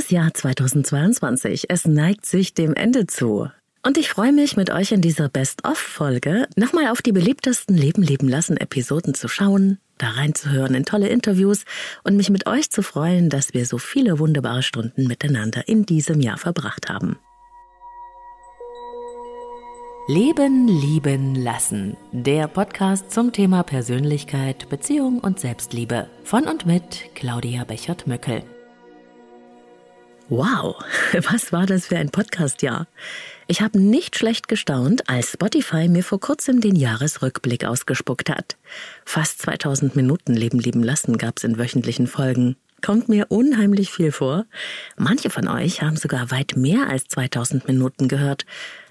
Das Jahr 2022, es neigt sich dem Ende zu. Und ich freue mich, mit euch in dieser Best-of-Folge nochmal auf die beliebtesten Leben leben lassen Episoden zu schauen, da reinzuhören in tolle Interviews und mich mit euch zu freuen, dass wir so viele wunderbare Stunden miteinander in diesem Jahr verbracht haben. Leben, lieben, lassen. Der Podcast zum Thema Persönlichkeit, Beziehung und Selbstliebe. Von und mit Claudia Bechert-Möckel. Wow, was war das für ein Podcastjahr? Ich habe nicht schlecht gestaunt, als Spotify mir vor kurzem den Jahresrückblick ausgespuckt hat. Fast 2000 Minuten Leben leben lassen gab's in wöchentlichen Folgen. Kommt mir unheimlich viel vor. Manche von euch haben sogar weit mehr als 2000 Minuten gehört.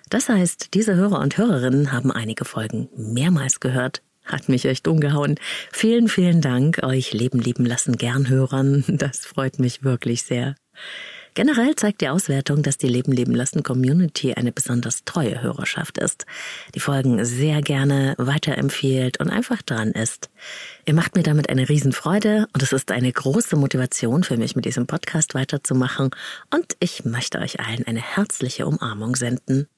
Das heißt, diese Hörer und Hörerinnen haben einige Folgen mehrmals gehört. Hat mich echt umgehauen. Vielen, vielen Dank euch Leben lieben lassen Gernhörern. Das freut mich wirklich sehr. Generell zeigt die Auswertung, dass die Leben leben lassen Community eine besonders treue Hörerschaft ist, die Folgen sehr gerne weiterempfiehlt und einfach dran ist. Ihr macht mir damit eine Riesenfreude und es ist eine große Motivation für mich, mit diesem Podcast weiterzumachen und ich möchte euch allen eine herzliche Umarmung senden.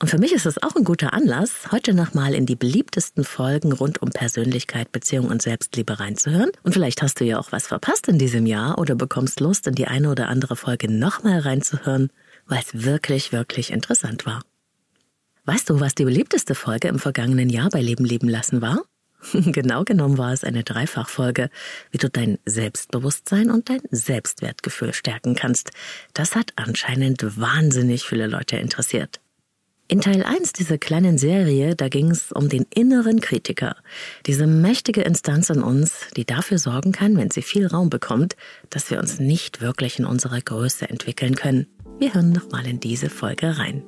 Und für mich ist es auch ein guter Anlass, heute nochmal in die beliebtesten Folgen rund um Persönlichkeit, Beziehung und Selbstliebe reinzuhören. Und vielleicht hast du ja auch was verpasst in diesem Jahr oder bekommst Lust, in die eine oder andere Folge nochmal reinzuhören, weil es wirklich, wirklich interessant war. Weißt du, was die beliebteste Folge im vergangenen Jahr bei Leben leben lassen war? genau genommen war es eine Dreifachfolge, wie du dein Selbstbewusstsein und dein Selbstwertgefühl stärken kannst. Das hat anscheinend wahnsinnig viele Leute interessiert. In Teil 1 dieser kleinen Serie, da ging es um den inneren Kritiker, diese mächtige Instanz in uns, die dafür sorgen kann, wenn sie viel Raum bekommt, dass wir uns nicht wirklich in unserer Größe entwickeln können. Wir hören noch mal in diese Folge rein.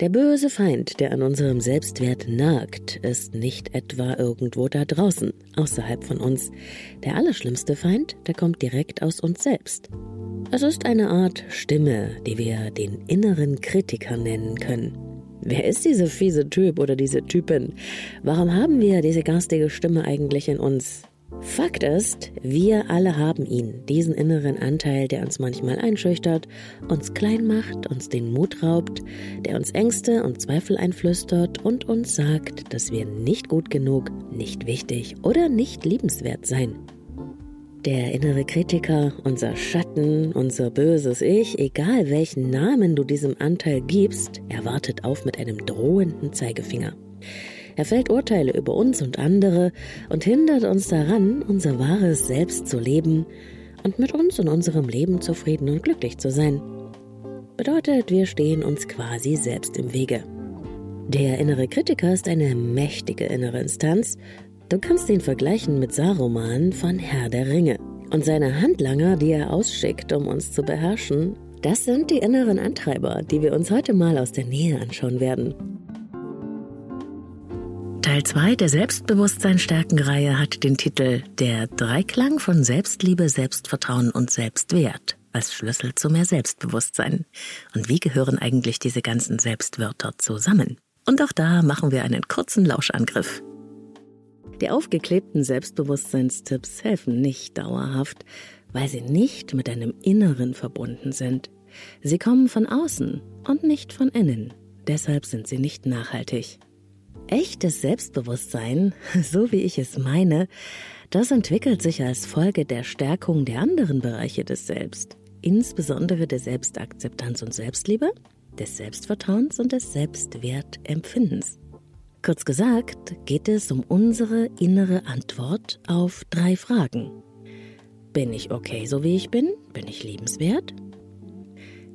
Der böse Feind, der an unserem Selbstwert nagt, ist nicht etwa irgendwo da draußen, außerhalb von uns. Der allerschlimmste Feind, der kommt direkt aus uns selbst. Es ist eine Art Stimme, die wir den inneren Kritiker nennen können. Wer ist dieser fiese Typ oder diese Typin? Warum haben wir diese garstige Stimme eigentlich in uns? Fakt ist, wir alle haben ihn, diesen inneren Anteil, der uns manchmal einschüchtert, uns klein macht, uns den Mut raubt, der uns Ängste und Zweifel einflüstert und uns sagt, dass wir nicht gut genug, nicht wichtig oder nicht liebenswert seien. Der innere Kritiker, unser Schatten, unser böses Ich, egal welchen Namen du diesem Anteil gibst, er wartet auf mit einem drohenden Zeigefinger. Er fällt Urteile über uns und andere und hindert uns daran, unser wahres Selbst zu leben und mit uns und unserem Leben zufrieden und glücklich zu sein. Bedeutet, wir stehen uns quasi selbst im Wege. Der innere Kritiker ist eine mächtige innere Instanz, Du kannst ihn vergleichen mit Saruman von Herr der Ringe. Und seine Handlanger, die er ausschickt, um uns zu beherrschen, das sind die inneren Antreiber, die wir uns heute mal aus der Nähe anschauen werden. Teil 2 der Selbstbewusstsein-Stärken-Reihe hat den Titel Der Dreiklang von Selbstliebe, Selbstvertrauen und Selbstwert als Schlüssel zu mehr Selbstbewusstsein. Und wie gehören eigentlich diese ganzen Selbstwörter zusammen? Und auch da machen wir einen kurzen Lauschangriff. Die aufgeklebten Selbstbewusstseinstipps helfen nicht dauerhaft, weil sie nicht mit deinem Inneren verbunden sind. Sie kommen von außen und nicht von innen. Deshalb sind sie nicht nachhaltig. Echtes Selbstbewusstsein, so wie ich es meine, das entwickelt sich als Folge der Stärkung der anderen Bereiche des Selbst, insbesondere der Selbstakzeptanz und Selbstliebe, des Selbstvertrauens und des Selbstwertempfindens. Kurz gesagt geht es um unsere innere Antwort auf drei Fragen. Bin ich okay, so wie ich bin? Bin ich liebenswert?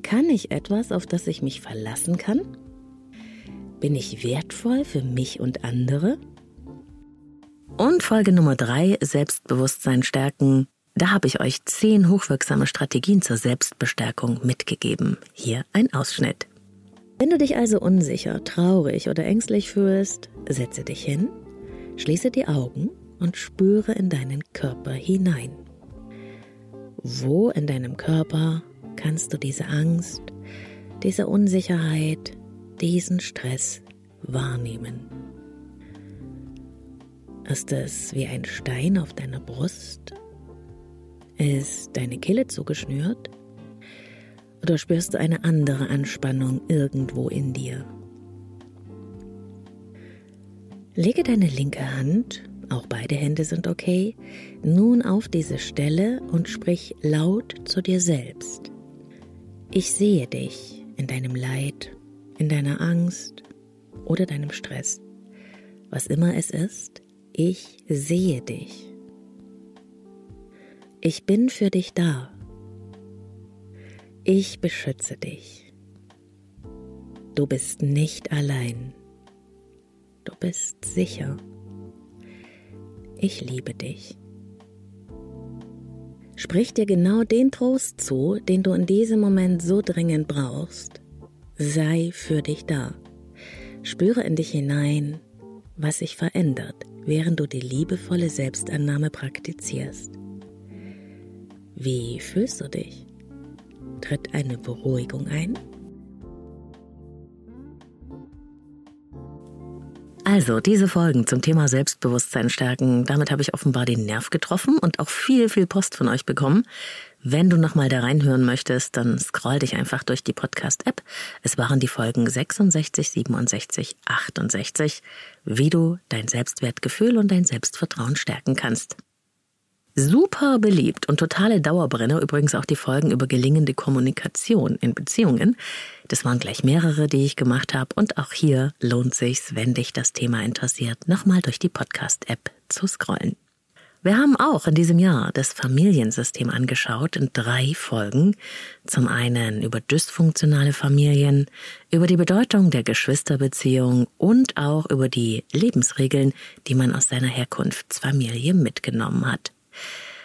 Kann ich etwas, auf das ich mich verlassen kann? Bin ich wertvoll für mich und andere? Und Folge Nummer drei, Selbstbewusstsein stärken. Da habe ich euch zehn hochwirksame Strategien zur Selbstbestärkung mitgegeben. Hier ein Ausschnitt. Wenn du dich also unsicher, traurig oder ängstlich fühlst, setze dich hin, schließe die Augen und spüre in deinen Körper hinein. Wo in deinem Körper kannst du diese Angst, diese Unsicherheit, diesen Stress wahrnehmen? Ist es wie ein Stein auf deiner Brust? Ist deine Kehle zugeschnürt? Oder spürst du eine andere Anspannung irgendwo in dir? Lege deine linke Hand, auch beide Hände sind okay, nun auf diese Stelle und sprich laut zu dir selbst. Ich sehe dich in deinem Leid, in deiner Angst oder deinem Stress. Was immer es ist, ich sehe dich. Ich bin für dich da. Ich beschütze dich. Du bist nicht allein. Du bist sicher. Ich liebe dich. Sprich dir genau den Trost zu, den du in diesem Moment so dringend brauchst. Sei für dich da. Spüre in dich hinein, was sich verändert, während du die liebevolle Selbstannahme praktizierst. Wie fühlst du dich? Tritt eine Beruhigung ein? Also, diese Folgen zum Thema Selbstbewusstsein stärken, damit habe ich offenbar den Nerv getroffen und auch viel, viel Post von euch bekommen. Wenn du nochmal da reinhören möchtest, dann scroll dich einfach durch die Podcast-App. Es waren die Folgen 66, 67, 68, wie du dein Selbstwertgefühl und dein Selbstvertrauen stärken kannst. Super beliebt und totale Dauerbrenner übrigens auch die Folgen über gelingende Kommunikation in Beziehungen. Das waren gleich mehrere, die ich gemacht habe und auch hier lohnt sich's, wenn dich das Thema interessiert, nochmal durch die Podcast-App zu scrollen. Wir haben auch in diesem Jahr das Familiensystem angeschaut in drei Folgen. Zum einen über dysfunktionale Familien, über die Bedeutung der Geschwisterbeziehung und auch über die Lebensregeln, die man aus seiner Herkunftsfamilie mitgenommen hat.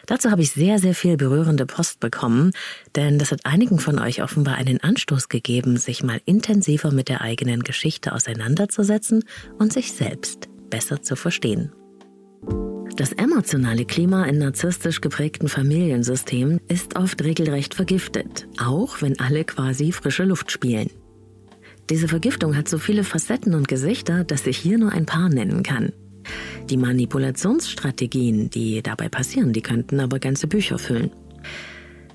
Dazu habe ich sehr, sehr viel berührende Post bekommen, denn das hat einigen von euch offenbar einen Anstoß gegeben, sich mal intensiver mit der eigenen Geschichte auseinanderzusetzen und sich selbst besser zu verstehen. Das emotionale Klima in narzisstisch geprägten Familiensystemen ist oft regelrecht vergiftet, auch wenn alle quasi frische Luft spielen. Diese Vergiftung hat so viele Facetten und Gesichter, dass ich hier nur ein paar nennen kann. Die Manipulationsstrategien, die dabei passieren, die könnten aber ganze Bücher füllen.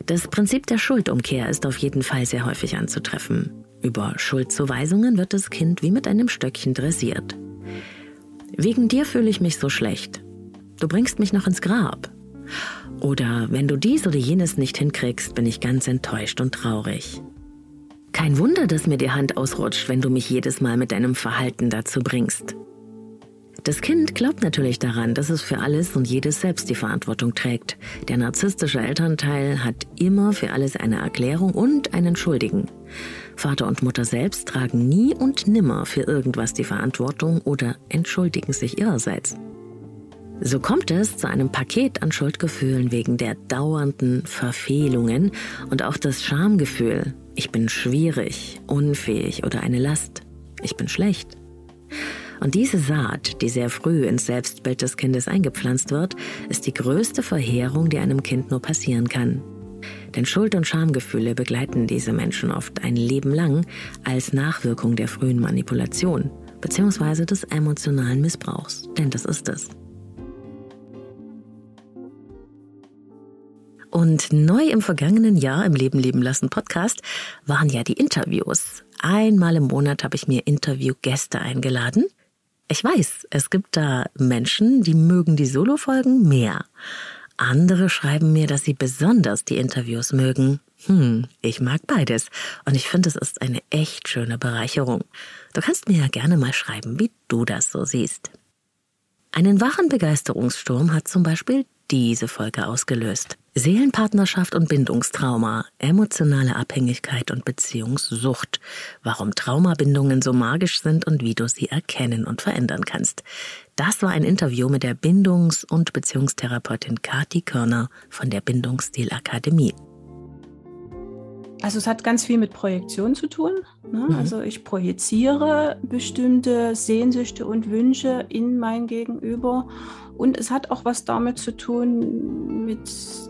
Das Prinzip der Schuldumkehr ist auf jeden Fall sehr häufig anzutreffen. Über Schuldzuweisungen wird das Kind wie mit einem Stöckchen dressiert. Wegen dir fühle ich mich so schlecht. Du bringst mich noch ins Grab. Oder wenn du dies oder jenes nicht hinkriegst, bin ich ganz enttäuscht und traurig. Kein Wunder, dass mir die Hand ausrutscht, wenn du mich jedes Mal mit deinem Verhalten dazu bringst. Das Kind glaubt natürlich daran, dass es für alles und jedes selbst die Verantwortung trägt. Der narzisstische Elternteil hat immer für alles eine Erklärung und einen Schuldigen. Vater und Mutter selbst tragen nie und nimmer für irgendwas die Verantwortung oder entschuldigen sich ihrerseits. So kommt es zu einem Paket an Schuldgefühlen wegen der dauernden Verfehlungen und auch das Schamgefühl. Ich bin schwierig, unfähig oder eine Last. Ich bin schlecht. Und diese Saat, die sehr früh ins Selbstbild des Kindes eingepflanzt wird, ist die größte Verheerung, die einem Kind nur passieren kann. Denn Schuld- und Schamgefühle begleiten diese Menschen oft ein Leben lang als Nachwirkung der frühen Manipulation bzw. des emotionalen Missbrauchs. Denn das ist es. Und neu im vergangenen Jahr im Leben leben lassen Podcast waren ja die Interviews. Einmal im Monat habe ich mir Interviewgäste eingeladen ich weiß, es gibt da Menschen, die mögen die Solo-Folgen mehr. Andere schreiben mir, dass sie besonders die Interviews mögen. Hm, ich mag beides. Und ich finde, es ist eine echt schöne Bereicherung. Du kannst mir ja gerne mal schreiben, wie du das so siehst. Einen wahren Begeisterungssturm hat zum Beispiel diese Folge ausgelöst. Seelenpartnerschaft und Bindungstrauma, emotionale Abhängigkeit und Beziehungssucht, warum Traumabindungen so magisch sind und wie du sie erkennen und verändern kannst. Das war ein Interview mit der Bindungs- und Beziehungstherapeutin Kati Körner von der Bindungsstilakademie. Also es hat ganz viel mit Projektion zu tun. Ne? Mhm. Also ich projiziere bestimmte Sehnsüchte und Wünsche in mein Gegenüber und es hat auch was damit zu tun mit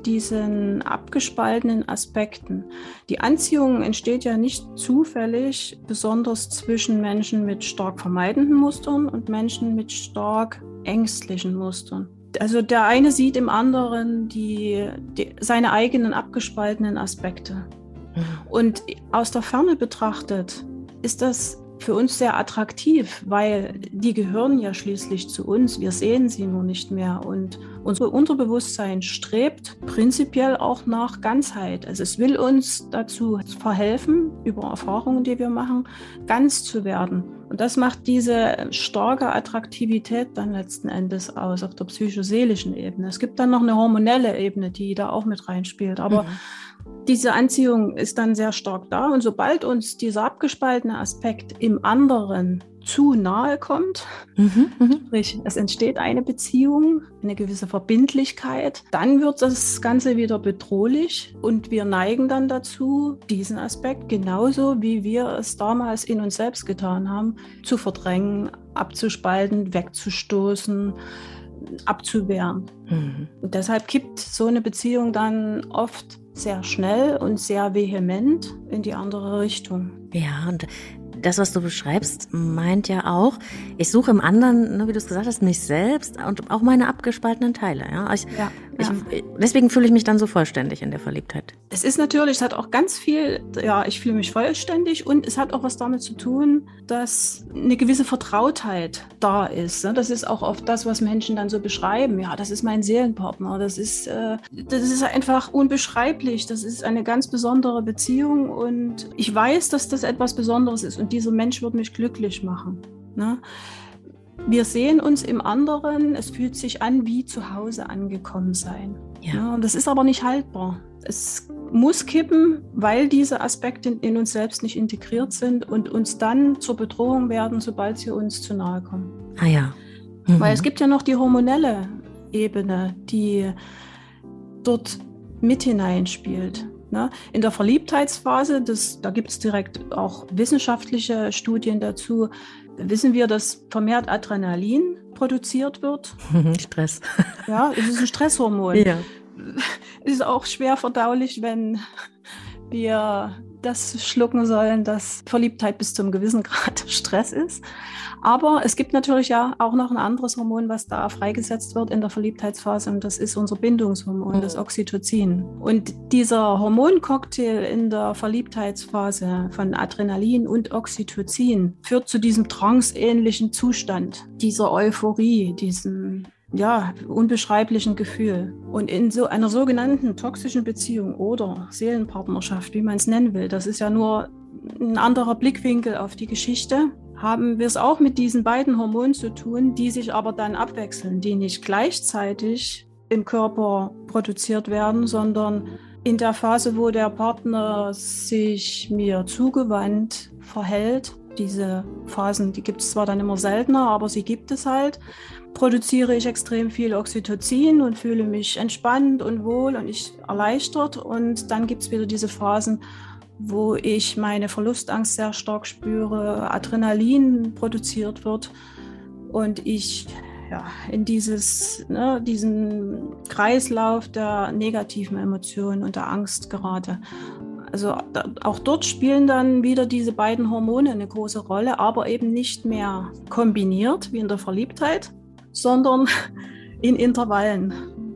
diesen abgespaltenen Aspekten. Die Anziehung entsteht ja nicht zufällig, besonders zwischen Menschen mit stark vermeidenden Mustern und Menschen mit stark ängstlichen Mustern. Also der eine sieht im anderen die, die, seine eigenen abgespaltenen Aspekte. Und aus der Ferne betrachtet ist das für uns sehr attraktiv, weil die gehören ja schließlich zu uns. Wir sehen sie nur nicht mehr. Und unser Unterbewusstsein strebt prinzipiell auch nach Ganzheit. Also es will uns dazu verhelfen, über Erfahrungen, die wir machen, ganz zu werden. Und das macht diese starke Attraktivität dann letzten Endes aus auf der psychoseelischen Ebene. Es gibt dann noch eine hormonelle Ebene, die da auch mit reinspielt. Aber mhm diese Anziehung ist dann sehr stark da. Und sobald uns dieser abgespaltene Aspekt im anderen zu nahe kommt, mhm, mhm, sprich es entsteht eine Beziehung, eine gewisse Verbindlichkeit, dann wird das Ganze wieder bedrohlich und wir neigen dann dazu, diesen Aspekt genauso wie wir es damals in uns selbst getan haben, zu verdrängen, abzuspalten, wegzustoßen, abzuwehren. Mhm. Und deshalb kippt so eine Beziehung dann oft sehr schnell und sehr vehement in die andere Richtung. Ja, und das, was du beschreibst, meint ja auch, ich suche im anderen, ne, wie du es gesagt hast, mich selbst und auch meine abgespaltenen Teile. Ja? Ich, ja, ich. Deswegen fühle ich mich dann so vollständig in der Verliebtheit. Es ist natürlich, es hat auch ganz viel, ja, ich fühle mich vollständig und es hat auch was damit zu tun, dass eine gewisse Vertrautheit da ist. Ne? Das ist auch oft das, was Menschen dann so beschreiben. Ja, das ist mein Seelenpartner. Das ist, äh, das ist einfach unbeschreiblich. Das ist eine ganz besondere Beziehung und ich weiß, dass das etwas Besonderes ist und dieser Mensch wird mich glücklich machen. Ne? Wir sehen uns im anderen, es fühlt sich an wie zu Hause angekommen sein. Ja. ja. das ist aber nicht haltbar. Es muss kippen, weil diese Aspekte in uns selbst nicht integriert sind und uns dann zur Bedrohung werden, sobald sie uns zu nahe kommen. Ah ja. Mhm. Weil es gibt ja noch die hormonelle Ebene, die dort mit hineinspielt. Ne? In der Verliebtheitsphase, das, da gibt es direkt auch wissenschaftliche Studien dazu, wissen wir, dass vermehrt Adrenalin produziert wird. Stress. Ja, es ist ein Stresshormon. Ja. Es ist auch schwer verdaulich, wenn wir das schlucken sollen, dass Verliebtheit bis zum gewissen Grad Stress ist. Aber es gibt natürlich ja auch noch ein anderes Hormon, was da freigesetzt wird in der Verliebtheitsphase und das ist unser Bindungshormon, mhm. das Oxytocin. Und dieser Hormoncocktail in der Verliebtheitsphase von Adrenalin und Oxytocin führt zu diesem tranceähnlichen Zustand, dieser Euphorie, diesem ja, unbeschreiblichen Gefühl. Und in so einer sogenannten toxischen Beziehung oder Seelenpartnerschaft, wie man es nennen will, das ist ja nur ein anderer Blickwinkel auf die Geschichte, haben wir es auch mit diesen beiden Hormonen zu tun, die sich aber dann abwechseln, die nicht gleichzeitig im Körper produziert werden, sondern in der Phase, wo der Partner sich mir zugewandt verhält, diese Phasen, die gibt es zwar dann immer seltener, aber sie gibt es halt, produziere ich extrem viel Oxytocin und fühle mich entspannt und wohl und ich erleichtert. Und dann gibt es wieder diese Phasen, wo ich meine Verlustangst sehr stark spüre, Adrenalin produziert wird und ich ja, in dieses, ne, diesen Kreislauf der negativen Emotionen und der Angst gerate. Also auch dort spielen dann wieder diese beiden Hormone eine große Rolle, aber eben nicht mehr kombiniert wie in der Verliebtheit, sondern in Intervallen.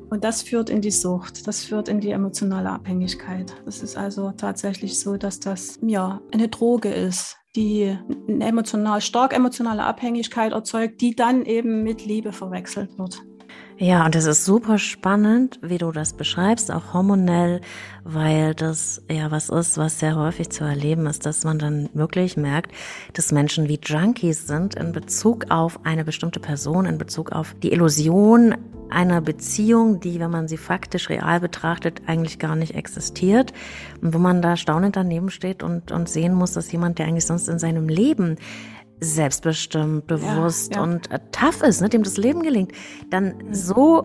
Und das führt in die Sucht, das führt in die emotionale Abhängigkeit. Das ist also tatsächlich so, dass das ja eine Droge ist, die eine emotional, stark emotionale Abhängigkeit erzeugt, die dann eben mit Liebe verwechselt wird. Ja, und es ist super spannend, wie du das beschreibst, auch hormonell, weil das ja was ist, was sehr häufig zu erleben ist, dass man dann wirklich merkt, dass Menschen wie Junkies sind in Bezug auf eine bestimmte Person, in Bezug auf die Illusion einer Beziehung, die, wenn man sie faktisch real betrachtet, eigentlich gar nicht existiert. Und wo man da staunend daneben steht und, und sehen muss, dass jemand, der eigentlich sonst in seinem Leben selbstbestimmt, bewusst ja, ja. und äh, tough ist, ne, dem das Leben gelingt, dann mhm. so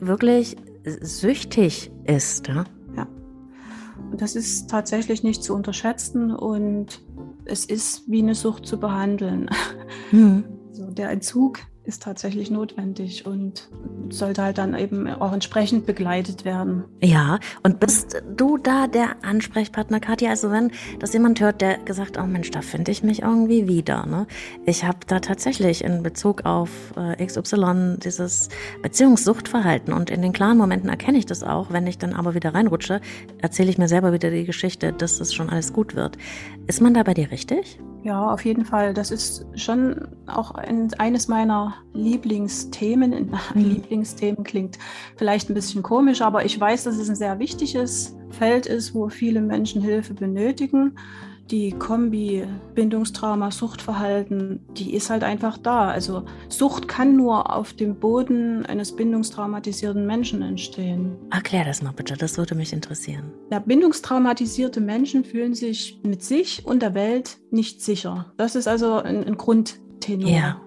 wirklich süchtig ist. Ja? ja. Das ist tatsächlich nicht zu unterschätzen und es ist wie eine Sucht zu behandeln. Mhm. Also der Entzug ist tatsächlich notwendig und sollte halt dann eben auch entsprechend begleitet werden. Ja, und bist du da der Ansprechpartner, Katja? Also wenn das jemand hört, der gesagt, oh Mensch, da finde ich mich irgendwie wieder. Ne? Ich habe da tatsächlich in Bezug auf äh, XY dieses Beziehungssuchtverhalten und in den klaren Momenten erkenne ich das auch. Wenn ich dann aber wieder reinrutsche, erzähle ich mir selber wieder die Geschichte, dass es schon alles gut wird. Ist man da bei dir richtig? Ja, auf jeden Fall. Das ist schon auch ein, eines meiner Lieblingsthemen. Mhm. Lieblingsthemen klingt vielleicht ein bisschen komisch, aber ich weiß, dass es ein sehr wichtiges Feld ist, wo viele Menschen Hilfe benötigen die Kombi Bindungstrauma, Suchtverhalten, die ist halt einfach da. Also Sucht kann nur auf dem Boden eines bindungstraumatisierten Menschen entstehen. Erklär das mal bitte, das würde mich interessieren. Ja, bindungstraumatisierte Menschen fühlen sich mit sich und der Welt nicht sicher. Das ist also ein, ein Grundtenor. Ja.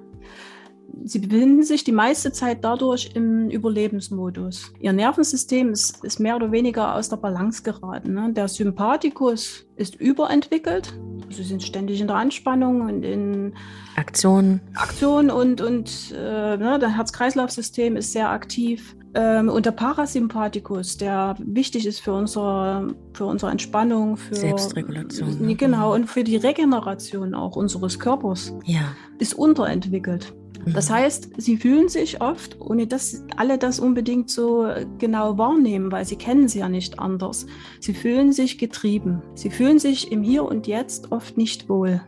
Sie befinden sich die meiste Zeit dadurch im Überlebensmodus. Ihr Nervensystem ist, ist mehr oder weniger aus der Balance geraten. Ne? Der Sympathikus ist überentwickelt. Sie sind ständig in der Anspannung und in Aktion. Aktion und, und äh, ne, das Herz-Kreislauf-System ist sehr aktiv. Ähm, und der Parasympathikus, der wichtig ist für unsere, für unsere Entspannung, für Selbstregulation. Ne? Genau, und für die Regeneration auch unseres Körpers, ja. ist unterentwickelt. Das heißt, sie fühlen sich oft, ohne dass alle das unbedingt so genau wahrnehmen, weil sie kennen sie ja nicht anders. Sie fühlen sich getrieben. Sie fühlen sich im Hier und Jetzt oft nicht wohl.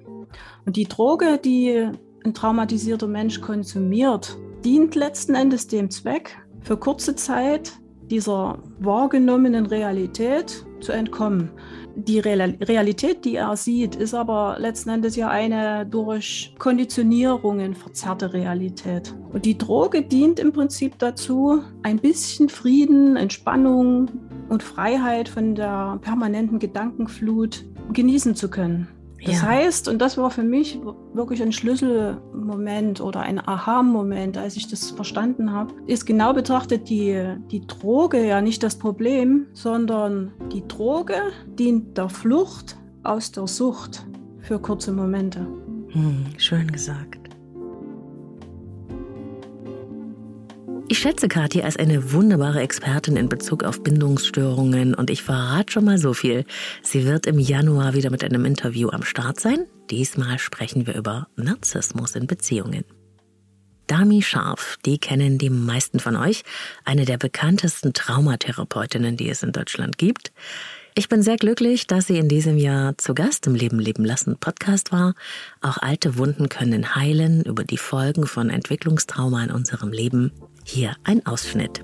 Und die Droge, die ein traumatisierter Mensch konsumiert, dient letzten Endes dem Zweck, für kurze Zeit dieser wahrgenommenen Realität zu entkommen die Realität, die er sieht, ist aber letzten Endes ja eine durch Konditionierungen verzerrte Realität. Und die Droge dient im Prinzip dazu, ein bisschen Frieden, Entspannung und Freiheit von der permanenten Gedankenflut genießen zu können. Das ja. heißt, und das war für mich wirklich ein Schlüsselmoment oder ein Aha-Moment, als ich das verstanden habe, ist genau betrachtet die, die Droge ja nicht das Problem, sondern die Droge dient der Flucht aus der Sucht für kurze Momente. Hm, schön gesagt. Ich schätze Kathi als eine wunderbare Expertin in Bezug auf Bindungsstörungen und ich verrate schon mal so viel. Sie wird im Januar wieder mit einem Interview am Start sein. Diesmal sprechen wir über Narzissmus in Beziehungen. Dami Scharf, die kennen die meisten von euch, eine der bekanntesten Traumatherapeutinnen, die es in Deutschland gibt. Ich bin sehr glücklich, dass sie in diesem Jahr zu Gast im Leben leben lassen Podcast war. Auch alte Wunden können heilen über die Folgen von Entwicklungstrauma in unserem Leben. Hier ein Ausschnitt.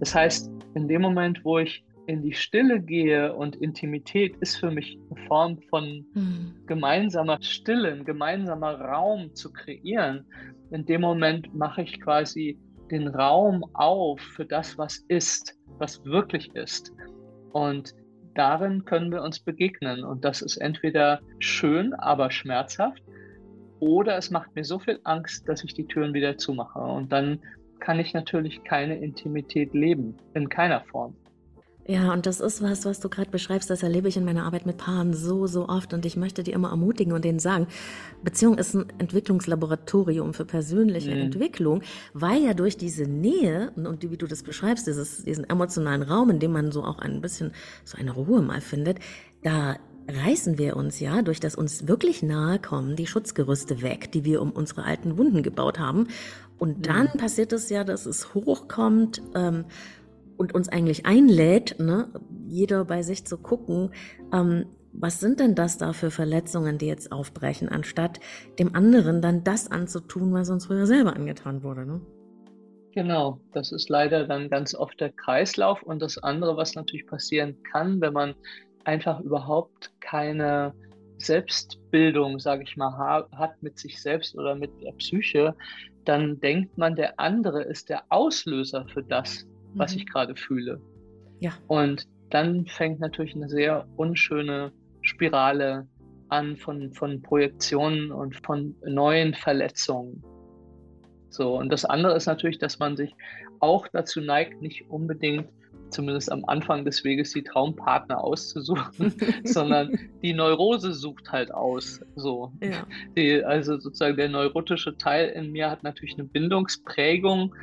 Das heißt, in dem Moment, wo ich in die Stille gehe und Intimität ist für mich eine Form von mhm. gemeinsamer Stille, ein gemeinsamer Raum zu kreieren. In dem Moment mache ich quasi den Raum auf für das, was ist, was wirklich ist. Und darin können wir uns begegnen. Und das ist entweder schön, aber schmerzhaft, oder es macht mir so viel Angst, dass ich die Türen wieder zumache. Und dann kann ich natürlich keine Intimität leben, in keiner Form. Ja, und das ist was, was du gerade beschreibst, das erlebe ich in meiner Arbeit mit Paaren so, so oft und ich möchte die immer ermutigen und denen sagen, Beziehung ist ein Entwicklungslaboratorium für persönliche mhm. Entwicklung, weil ja durch diese Nähe und, und wie du das beschreibst, dieses, diesen emotionalen Raum, in dem man so auch ein bisschen so eine Ruhe mal findet, da reißen wir uns ja durch das uns wirklich nahe kommen die Schutzgerüste weg, die wir um unsere alten Wunden gebaut haben. Und dann mhm. passiert es ja, dass es hochkommt ähm, und uns eigentlich einlädt, ne, jeder bei sich zu gucken, ähm, was sind denn das da für Verletzungen, die jetzt aufbrechen, anstatt dem anderen dann das anzutun, was uns früher selber angetan wurde. Ne? Genau, das ist leider dann ganz oft der Kreislauf. Und das andere, was natürlich passieren kann, wenn man einfach überhaupt keine Selbstbildung, sage ich mal, hat mit sich selbst oder mit der Psyche, dann denkt man, der andere ist der Auslöser für das, was mhm. ich gerade fühle. Ja. Und dann fängt natürlich eine sehr unschöne Spirale an von, von Projektionen und von neuen Verletzungen. So, und das andere ist natürlich, dass man sich auch dazu neigt, nicht unbedingt zumindest am Anfang des Weges die Traumpartner auszusuchen, sondern die Neurose sucht halt aus. So. Ja. Die, also sozusagen der neurotische Teil in mir hat natürlich eine Bindungsprägung,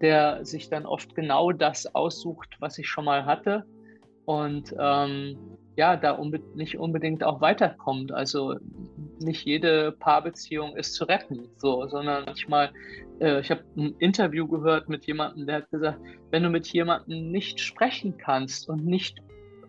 der sich dann oft genau das aussucht, was ich schon mal hatte. Und ähm, ja, da unbe nicht unbedingt auch weiterkommt. Also nicht jede Paarbeziehung ist zu retten, so, sondern manchmal, äh, ich habe ein Interview gehört mit jemandem, der hat gesagt, wenn du mit jemandem nicht sprechen kannst und nicht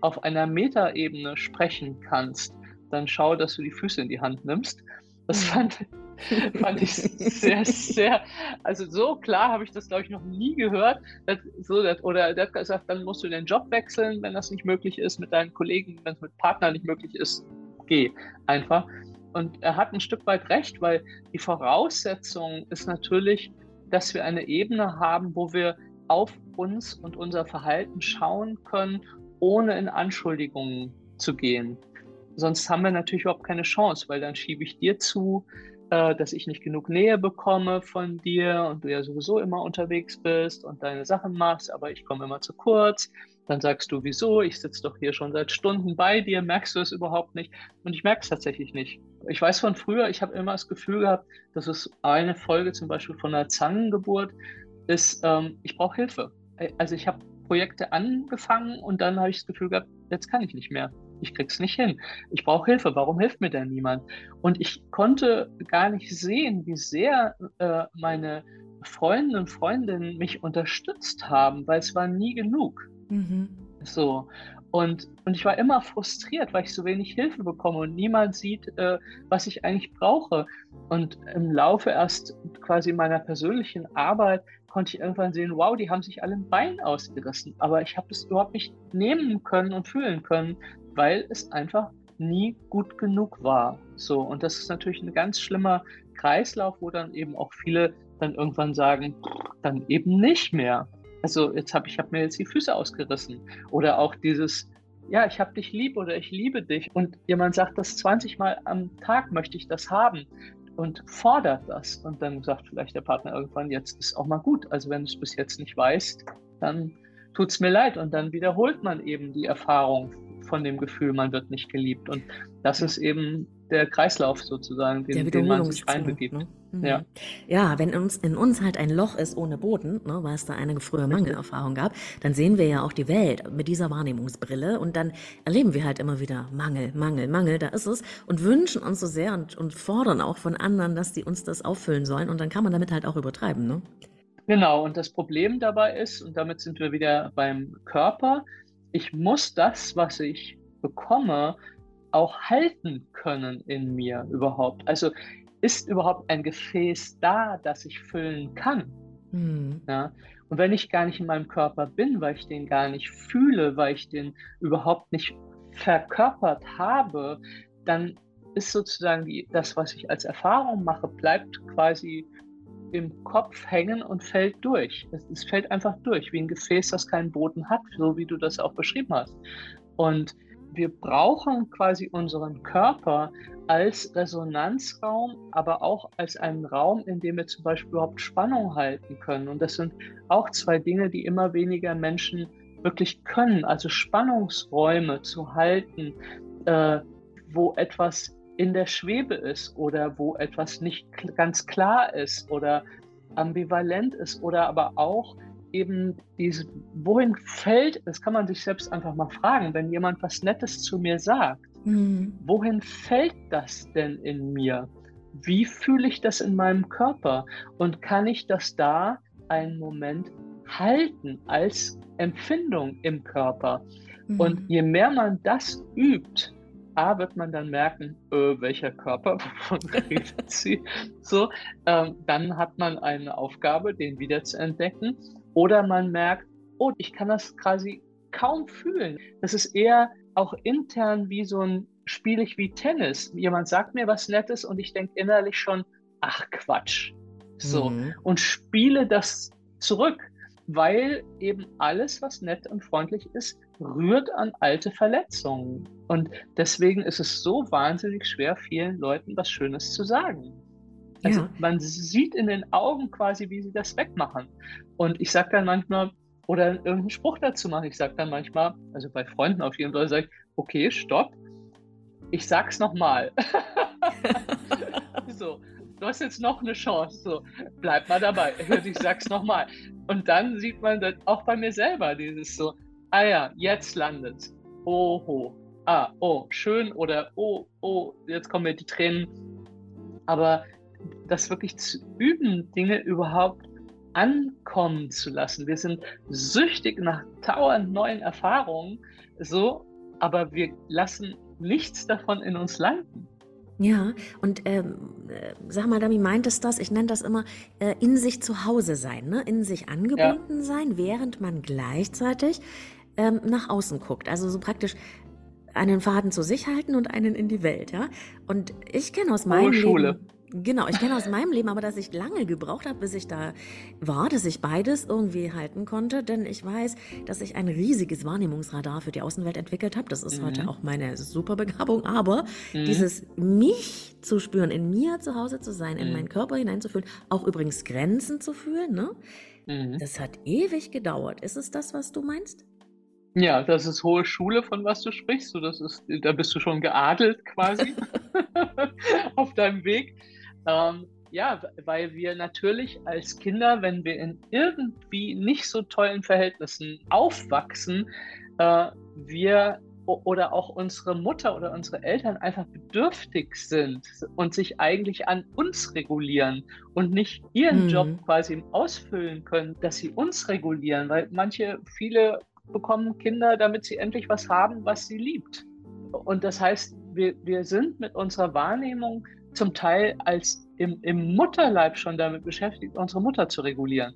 auf einer Metaebene sprechen kannst, dann schau, dass du die Füße in die Hand nimmst. Das mhm. fand, fand ich sehr, sehr, also so klar habe ich das, glaube ich, noch nie gehört. Das, so, das, oder der hat gesagt, dann musst du den Job wechseln, wenn das nicht möglich ist, mit deinen Kollegen, wenn es mit Partnern nicht möglich ist, geh einfach. Und er hat ein Stück weit recht, weil die Voraussetzung ist natürlich, dass wir eine Ebene haben, wo wir auf uns und unser Verhalten schauen können, ohne in Anschuldigungen zu gehen. Sonst haben wir natürlich überhaupt keine Chance, weil dann schiebe ich dir zu, äh, dass ich nicht genug Nähe bekomme von dir und du ja sowieso immer unterwegs bist und deine Sachen machst, aber ich komme immer zu kurz. Dann sagst du, wieso? Ich sitze doch hier schon seit Stunden bei dir, merkst du es überhaupt nicht? Und ich merke es tatsächlich nicht. Ich weiß von früher, ich habe immer das Gefühl gehabt, dass es eine Folge zum Beispiel von einer Zangengeburt ist, ähm, ich brauche Hilfe. Äh, also ich habe Projekte angefangen und dann habe ich das Gefühl gehabt, jetzt kann ich nicht mehr ich krieg's nicht hin. Ich brauche Hilfe. Warum hilft mir denn niemand? Und ich konnte gar nicht sehen, wie sehr äh, meine Freunde und Freundinnen mich unterstützt haben, weil es war nie genug. Mhm. So. Und, und ich war immer frustriert, weil ich so wenig Hilfe bekomme und niemand sieht, äh, was ich eigentlich brauche. Und im Laufe erst quasi meiner persönlichen Arbeit konnte ich irgendwann sehen, wow, die haben sich alle ein Bein ausgerissen. Aber ich habe es überhaupt nicht nehmen können und fühlen können, weil es einfach nie gut genug war. So, und das ist natürlich ein ganz schlimmer Kreislauf, wo dann eben auch viele dann irgendwann sagen, dann eben nicht mehr. Also jetzt habe ich hab mir jetzt die Füße ausgerissen. Oder auch dieses, ja, ich habe dich lieb oder ich liebe dich. Und jemand sagt das 20 Mal am Tag möchte ich das haben und fordert das. Und dann sagt vielleicht der Partner irgendwann, jetzt ist auch mal gut. Also wenn du es bis jetzt nicht weißt, dann tut es mir leid. Und dann wiederholt man eben die Erfahrung von dem Gefühl, man wird nicht geliebt. Und das ist eben der Kreislauf sozusagen, den, den man sich reinbegibt. Ne? Mhm. Ja. ja, wenn in uns, in uns halt ein Loch ist ohne Boden, ne, weil es da eine frühe Mangelerfahrung gab, dann sehen wir ja auch die Welt mit dieser Wahrnehmungsbrille und dann erleben wir halt immer wieder Mangel, Mangel, Mangel, da ist es und wünschen uns so sehr und, und fordern auch von anderen, dass die uns das auffüllen sollen und dann kann man damit halt auch übertreiben. Ne? Genau, und das Problem dabei ist, und damit sind wir wieder beim Körper, ich muss das, was ich bekomme, auch halten können in mir überhaupt. Also ist überhaupt ein Gefäß da, das ich füllen kann? Mhm. Ja? Und wenn ich gar nicht in meinem Körper bin, weil ich den gar nicht fühle, weil ich den überhaupt nicht verkörpert habe, dann ist sozusagen die, das, was ich als Erfahrung mache, bleibt quasi im Kopf hängen und fällt durch. Es, es, fällt einfach durch, wie ein Gefäß, das keinen Boden hat, so wie du das auch beschrieben hast. Und wir brauchen quasi unseren Körper als Resonanzraum, aber auch als einen Raum, in dem wir zum Beispiel überhaupt Spannung halten können. Und das sind auch zwei Dinge, die immer weniger Menschen wirklich können. Also Spannungsräume zu halten, äh, wo etwas in der Schwebe ist oder wo etwas nicht ganz klar ist oder ambivalent ist oder aber auch eben diese, wohin fällt, das kann man sich selbst einfach mal fragen, wenn jemand was Nettes zu mir sagt, mhm. wohin fällt das denn in mir? Wie fühle ich das in meinem Körper? Und kann ich das da einen Moment halten als Empfindung im Körper? Mhm. Und je mehr man das übt, A, wird man dann merken, äh, welcher Körper, wovon redet sie? So, ähm, dann hat man eine Aufgabe, den wieder zu entdecken. Oder man merkt, oh, ich kann das quasi kaum fühlen. Das ist eher auch intern wie so ein, spiele ich wie Tennis. Jemand sagt mir was Nettes und ich denke innerlich schon, ach Quatsch. So. Mhm. Und spiele das zurück, weil eben alles, was nett und freundlich ist, rührt an alte Verletzungen. Und deswegen ist es so wahnsinnig schwer, vielen Leuten was Schönes zu sagen. Also ja. man sieht in den Augen quasi, wie sie das wegmachen. Und ich sage dann manchmal, oder irgendeinen Spruch dazu machen. Ich sage dann manchmal, also bei Freunden auf jeden Fall, sage ich, okay, stopp, ich sag's nochmal. so, du hast jetzt noch eine Chance, so, bleib mal dabei, ich sag's nochmal. Und dann sieht man das auch bei mir selber, dieses so, ah ja, jetzt landet's. Oho, ah, oh, schön oder oh, oh, jetzt kommen mir die Tränen. Aber das wirklich zu üben, Dinge überhaupt ankommen zu lassen. Wir sind süchtig nach dauernd neuen Erfahrungen, so, aber wir lassen nichts davon in uns landen. Ja, und ähm, äh, sag mal, Dami, meint es das, ich nenne das immer, äh, in sich zu Hause sein, ne? in sich angebunden ja. sein, während man gleichzeitig ähm, nach außen guckt. Also so praktisch einen Faden zu sich halten und einen in die Welt, ja. Und ich kenne aus meinem Schule. Leben, Genau, ich kenne aus meinem Leben aber, dass ich lange gebraucht habe, bis ich da war, dass ich beides irgendwie halten konnte, denn ich weiß, dass ich ein riesiges Wahrnehmungsradar für die Außenwelt entwickelt habe. Das ist mhm. heute auch meine Superbegabung, aber mhm. dieses mich zu spüren, in mir zu Hause zu sein, in mhm. meinen Körper hineinzufühlen, auch übrigens Grenzen zu fühlen, ne? Mhm. Das hat ewig gedauert. Ist es das, was du meinst? Ja, das ist hohe Schule, von was du sprichst. So, das ist, da bist du schon geadelt quasi auf deinem Weg. Ähm, ja, weil wir natürlich als Kinder, wenn wir in irgendwie nicht so tollen Verhältnissen aufwachsen, äh, wir oder auch unsere Mutter oder unsere Eltern einfach bedürftig sind und sich eigentlich an uns regulieren und nicht ihren mhm. Job quasi ausfüllen können, dass sie uns regulieren, weil manche, viele bekommen Kinder, damit sie endlich was haben, was sie liebt. Und das heißt, wir, wir sind mit unserer Wahrnehmung zum Teil als im, im Mutterleib schon damit beschäftigt, unsere Mutter zu regulieren.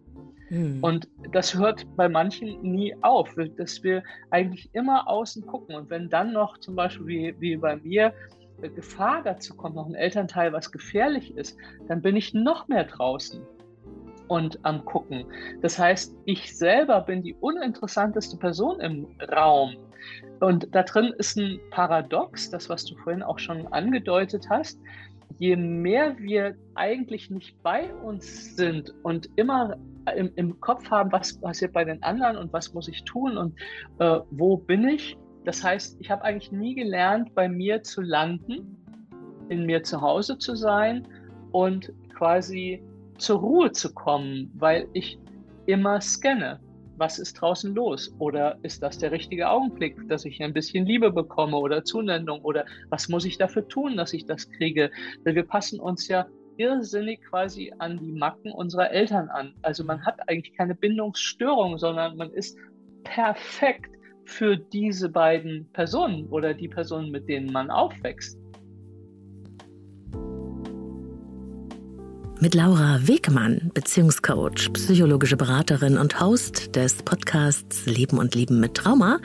Hm. Und das hört bei manchen nie auf, dass wir eigentlich immer außen gucken. Und wenn dann noch zum Beispiel wie, wie bei mir Gefahr dazu kommt, noch ein Elternteil, was gefährlich ist, dann bin ich noch mehr draußen und am Gucken. Das heißt, ich selber bin die uninteressanteste Person im Raum. Und da drin ist ein Paradox, das, was du vorhin auch schon angedeutet hast je mehr wir eigentlich nicht bei uns sind und immer im, im Kopf haben, was passiert bei den anderen und was muss ich tun und äh, wo bin ich, das heißt, ich habe eigentlich nie gelernt, bei mir zu landen, in mir zu Hause zu sein und quasi zur Ruhe zu kommen, weil ich immer scanne was ist draußen los? Oder ist das der richtige Augenblick, dass ich ein bisschen Liebe bekomme oder Zunendung? Oder was muss ich dafür tun, dass ich das kriege? Weil wir passen uns ja irrsinnig quasi an die Macken unserer Eltern an. Also man hat eigentlich keine Bindungsstörung, sondern man ist perfekt für diese beiden Personen oder die Personen, mit denen man aufwächst. Mit Laura Wegmann, Beziehungscoach, psychologische Beraterin und Host des Podcasts Leben und Lieben mit Trauma,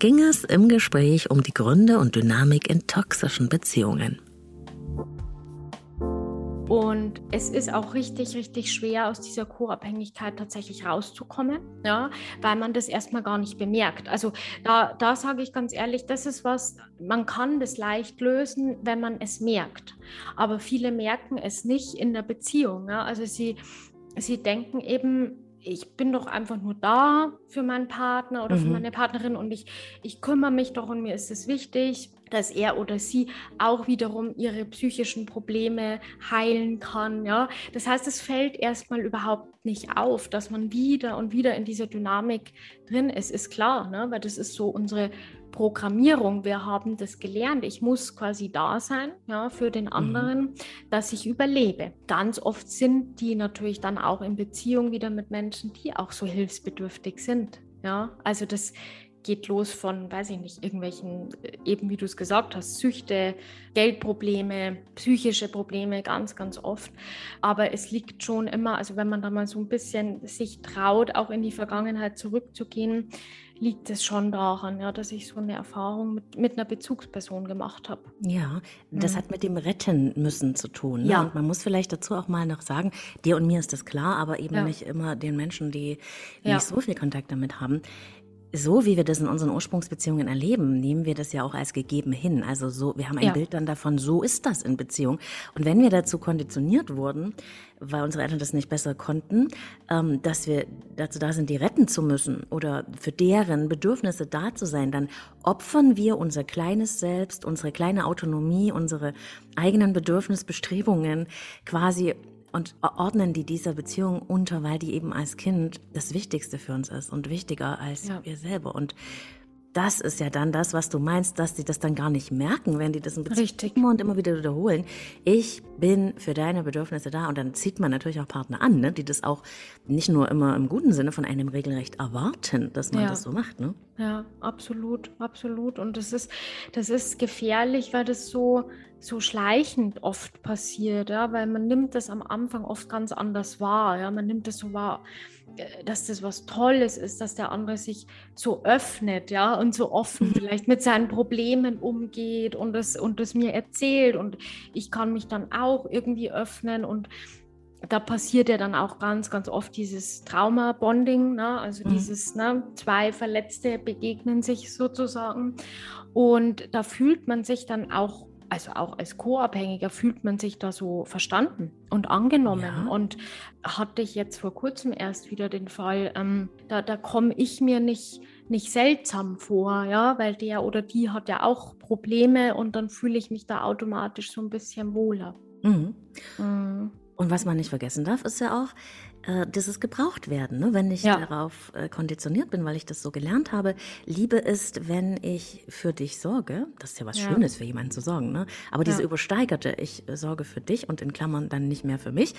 ging es im Gespräch um die Gründe und Dynamik in toxischen Beziehungen. Und es ist auch richtig, richtig schwer, aus dieser Co-Abhängigkeit tatsächlich rauszukommen, ja, weil man das erstmal gar nicht bemerkt. Also da, da sage ich ganz ehrlich, das ist was, man kann das leicht lösen, wenn man es merkt. Aber viele merken es nicht in der Beziehung. Ja. Also sie, sie denken eben, ich bin doch einfach nur da für meinen Partner oder mhm. für meine Partnerin und ich, ich kümmere mich doch und mir ist es wichtig, dass er oder sie auch wiederum ihre psychischen Probleme heilen kann. Ja? Das heißt, es fällt erstmal überhaupt nicht auf, dass man wieder und wieder in dieser Dynamik drin ist, ist klar, ne? weil das ist so unsere Programmierung. Wir haben das gelernt. Ich muss quasi da sein ja, für den mhm. anderen, mhm. dass ich überlebe. Ganz oft sind die natürlich dann auch in Beziehung wieder mit Menschen, die auch so hilfsbedürftig sind. Ja, also das geht los von, weiß ich nicht, irgendwelchen, äh, eben wie du es gesagt hast, Süchte, Geldprobleme, psychische Probleme, ganz, ganz oft. Aber es liegt schon immer, also wenn man da mal so ein bisschen sich traut, auch in die Vergangenheit zurückzugehen, liegt es schon daran, ja, dass ich so eine Erfahrung mit, mit einer Bezugsperson gemacht habe. Ja, das mhm. hat mit dem Retten müssen zu tun. Ne? Ja. Und man muss vielleicht dazu auch mal noch sagen, dir und mir ist das klar, aber eben ja. nicht immer den Menschen, die ja. nicht so viel Kontakt damit haben. So wie wir das in unseren Ursprungsbeziehungen erleben, nehmen wir das ja auch als gegeben hin. Also so, wir haben ein ja. Bild dann davon, so ist das in Beziehung. Und wenn wir dazu konditioniert wurden, weil unsere Eltern das nicht besser konnten, ähm, dass wir dazu da sind, die retten zu müssen oder für deren Bedürfnisse da zu sein, dann opfern wir unser kleines Selbst, unsere kleine Autonomie, unsere eigenen Bedürfnisbestrebungen quasi und ordnen die dieser Beziehung unter, weil die eben als Kind das Wichtigste für uns ist und wichtiger als ja. wir selber. Und das ist ja dann das, was du meinst, dass sie das dann gar nicht merken, wenn die das in Richtig. immer und immer wieder wiederholen. Ich bin für deine Bedürfnisse da und dann zieht man natürlich auch Partner an, ne, die das auch nicht nur immer im guten Sinne von einem regelrecht erwarten, dass man ja. das so macht. Ne? Ja, absolut, absolut. Und das ist, das ist gefährlich, weil das so so schleichend oft passiert, ja, weil man nimmt das am Anfang oft ganz anders wahr, ja, man nimmt das so wahr, dass das was Tolles ist, dass der andere sich so öffnet, ja, und so offen vielleicht mit seinen Problemen umgeht und es und es mir erzählt und ich kann mich dann auch irgendwie öffnen und da passiert ja dann auch ganz, ganz oft dieses Trauma-Bonding, ne? also mhm. dieses, ne, zwei Verletzte begegnen sich sozusagen und da fühlt man sich dann auch also auch als Co-Abhängiger fühlt man sich da so verstanden und angenommen. Ja. Und hatte ich jetzt vor kurzem erst wieder den Fall, ähm, da, da komme ich mir nicht, nicht seltsam vor, ja, weil der oder die hat ja auch Probleme und dann fühle ich mich da automatisch so ein bisschen wohler. Mhm. Mhm. Und was man nicht vergessen darf, ist ja auch, äh, dieses gebraucht werden, ne? wenn ich ja. darauf äh, konditioniert bin, weil ich das so gelernt habe. Liebe ist, wenn ich für dich sorge. Das ist ja was ja. Schönes, für jemanden zu sorgen. Ne? Aber diese ja. übersteigerte, ich sorge für dich und in Klammern dann nicht mehr für mich,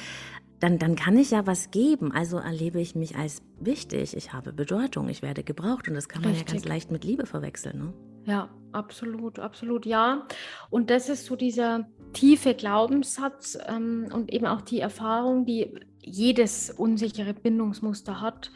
dann, dann kann ich ja was geben. Also erlebe ich mich als wichtig. Ich habe Bedeutung, ich werde gebraucht und das kann man Richtig. ja ganz leicht mit Liebe verwechseln. Ne? Ja, absolut, absolut, ja. Und das ist so dieser tiefe Glaubenssatz ähm, und eben auch die Erfahrung, die jedes unsichere Bindungsmuster hat.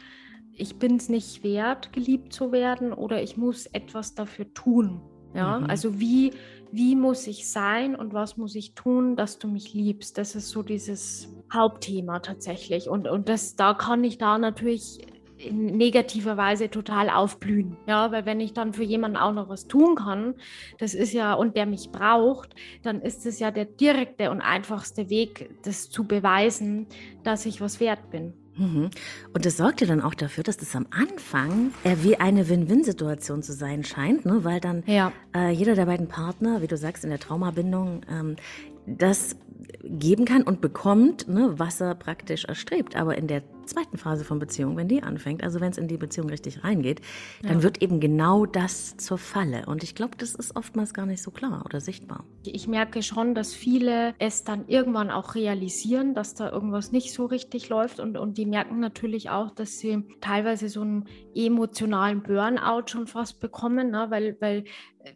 Ich bin es nicht wert, geliebt zu werden oder ich muss etwas dafür tun. Ja, mhm. also wie, wie muss ich sein und was muss ich tun, dass du mich liebst? Das ist so dieses Hauptthema tatsächlich. Und, und das, da kann ich da natürlich in negativer Weise total aufblühen. Ja, weil wenn ich dann für jemanden auch noch was tun kann, das ist ja, und der mich braucht, dann ist es ja der direkte und einfachste Weg, das zu beweisen, dass ich was wert bin. Mhm. Und das sorgt ja dann auch dafür, dass das am Anfang äh, wie eine Win-Win-Situation zu sein scheint, ne? weil dann ja. äh, jeder der beiden Partner, wie du sagst, in der Traumabindung ähm, das geben kann und bekommt, ne, was er praktisch erstrebt. Aber in der zweiten Phase von Beziehung, wenn die anfängt, also wenn es in die Beziehung richtig reingeht, dann ja. wird eben genau das zur Falle. Und ich glaube, das ist oftmals gar nicht so klar oder sichtbar. Ich merke schon, dass viele es dann irgendwann auch realisieren, dass da irgendwas nicht so richtig läuft. Und, und die merken natürlich auch, dass sie teilweise so einen emotionalen Burnout schon fast bekommen, ne? weil, weil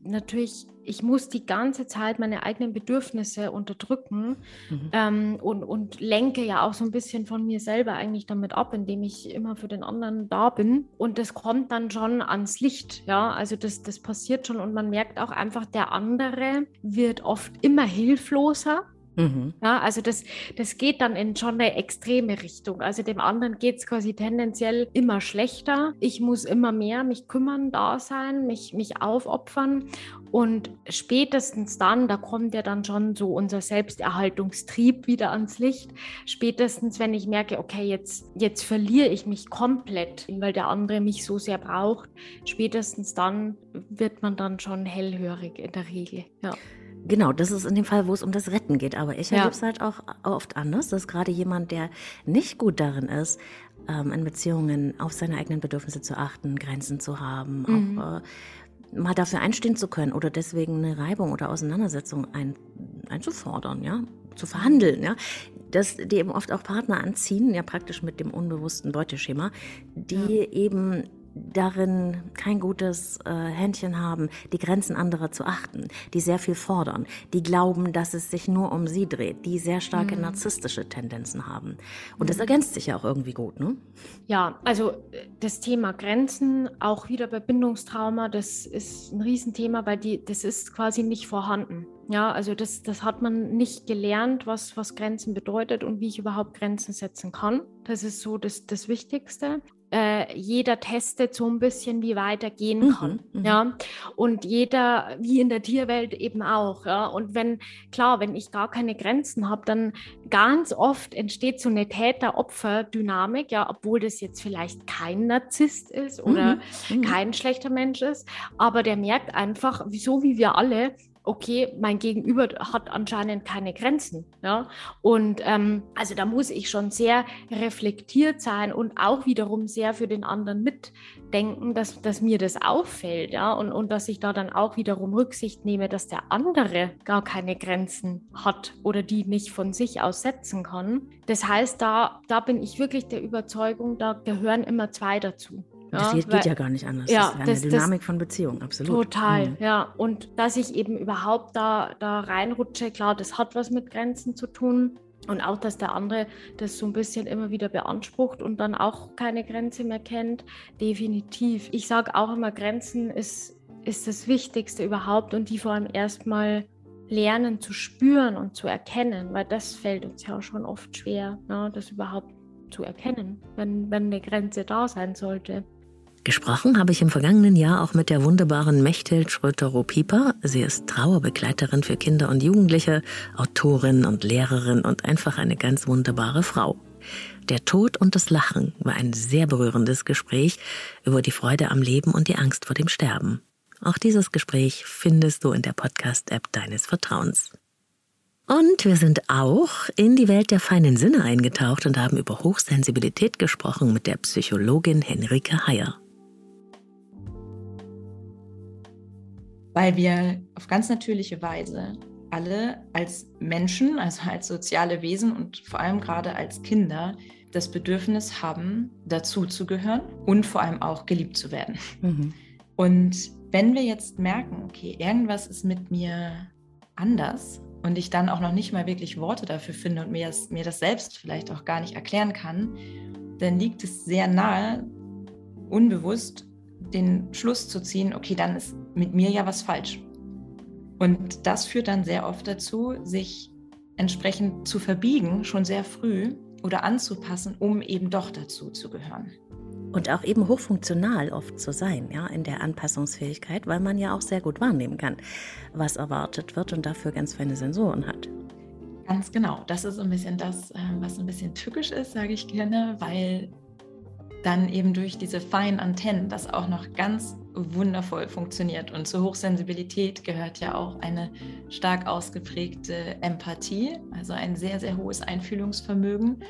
natürlich, ich muss die ganze Zeit meine eigenen Bedürfnisse unterdrücken mhm. ähm, und, und lenke ja auch so ein bisschen von mir selber eigentlich damit ab, indem ich immer für den anderen da bin. Und das kommt dann schon ans Licht, ja, also das, das passiert schon und man merkt auch einfach, der andere wird oft immer hilfloser Mhm. Ja, also das, das geht dann in schon eine extreme Richtung. Also dem anderen geht es quasi tendenziell immer schlechter. Ich muss immer mehr mich kümmern, da sein, mich, mich aufopfern. Und spätestens dann, da kommt ja dann schon so unser Selbsterhaltungstrieb wieder ans Licht. Spätestens, wenn ich merke, okay, jetzt, jetzt verliere ich mich komplett, weil der andere mich so sehr braucht, spätestens dann wird man dann schon hellhörig in der Regel. Ja. Genau, das ist in dem Fall, wo es um das Retten geht. Aber ich ja. erlebe es halt auch oft anders, dass gerade jemand, der nicht gut darin ist, ähm, in Beziehungen auf seine eigenen Bedürfnisse zu achten, Grenzen zu haben, mhm. auch äh, mal dafür einstehen zu können oder deswegen eine Reibung oder Auseinandersetzung ein, einzufordern, ja, zu verhandeln, ja, dass die eben oft auch Partner anziehen, ja praktisch mit dem unbewussten Beuteschema, die ja. eben darin kein gutes äh, Händchen haben, die Grenzen anderer zu achten, die sehr viel fordern, die glauben, dass es sich nur um sie dreht, die sehr starke mhm. narzisstische Tendenzen haben. Und das mhm. ergänzt sich ja auch irgendwie gut, ne? Ja, also äh, das Thema Grenzen, auch wieder bei Bindungstrauma, das ist ein Riesenthema, weil die, das ist quasi nicht vorhanden. Ja, also das, das hat man nicht gelernt, was, was Grenzen bedeutet und wie ich überhaupt Grenzen setzen kann. Das ist so das, das Wichtigste. Äh, jeder testet so ein bisschen, wie weit er gehen kann. Mhm, mhm, ja. Und jeder, wie in der Tierwelt eben auch. Ja. Und wenn, klar, wenn ich gar keine Grenzen habe, dann ganz oft entsteht so eine Täter-Opfer-Dynamik, ja, obwohl das jetzt vielleicht kein Narzisst ist oder mhm, mhm. kein schlechter Mensch ist, aber der merkt einfach, so wie wir alle, okay, mein Gegenüber hat anscheinend keine Grenzen. Ja? Und ähm, also da muss ich schon sehr reflektiert sein und auch wiederum sehr für den anderen mitdenken, dass, dass mir das auffällt. Ja? Und, und dass ich da dann auch wiederum Rücksicht nehme, dass der andere gar keine Grenzen hat oder die nicht von sich aus setzen kann. Das heißt, da, da bin ich wirklich der Überzeugung, da gehören immer zwei dazu. Das geht, weil, ja gar nicht anders. Ja, das ist eine Dynamik von Beziehung, absolut. Total, mhm. ja. Und dass ich eben überhaupt da, da reinrutsche, klar, das hat was mit Grenzen zu tun. Und auch, dass der andere das so ein bisschen immer wieder beansprucht und dann auch keine Grenze mehr kennt, definitiv. Ich sage auch immer, Grenzen ist, ist das Wichtigste überhaupt und die vor allem erstmal lernen zu spüren und zu erkennen, weil das fällt uns ja schon oft schwer, ne, das überhaupt zu erkennen, wenn, wenn eine Grenze da sein sollte. Gesprochen habe ich im vergangenen Jahr auch mit der wunderbaren Mechthild Schröter-Pieper. Sie ist Trauerbegleiterin für Kinder und Jugendliche, Autorin und Lehrerin und einfach eine ganz wunderbare Frau. Der Tod und das Lachen war ein sehr berührendes Gespräch über die Freude am Leben und die Angst vor dem Sterben. Auch dieses Gespräch findest du in der Podcast-App deines Vertrauens. Und wir sind auch in die Welt der feinen Sinne eingetaucht und haben über Hochsensibilität gesprochen mit der Psychologin Henrike Heyer. Weil wir auf ganz natürliche Weise alle als Menschen, also als soziale Wesen und vor allem gerade als Kinder das Bedürfnis haben, dazuzugehören und vor allem auch geliebt zu werden. Mhm. Und wenn wir jetzt merken, okay, irgendwas ist mit mir anders und ich dann auch noch nicht mal wirklich Worte dafür finde und mir das, mir das selbst vielleicht auch gar nicht erklären kann, dann liegt es sehr nahe, unbewusst den Schluss zu ziehen, okay, dann ist mit mir ja was falsch. Und das führt dann sehr oft dazu, sich entsprechend zu verbiegen, schon sehr früh oder anzupassen, um eben doch dazu zu gehören. Und auch eben hochfunktional oft zu sein, ja, in der Anpassungsfähigkeit, weil man ja auch sehr gut wahrnehmen kann, was erwartet wird und dafür ganz feine Sensoren hat. Ganz genau. Das ist so ein bisschen das, äh, was ein bisschen tückisch ist, sage ich gerne, weil dann eben durch diese feinen Antennen das auch noch ganz wundervoll funktioniert. Und zur Hochsensibilität gehört ja auch eine stark ausgeprägte Empathie, also ein sehr, sehr hohes Einfühlungsvermögen.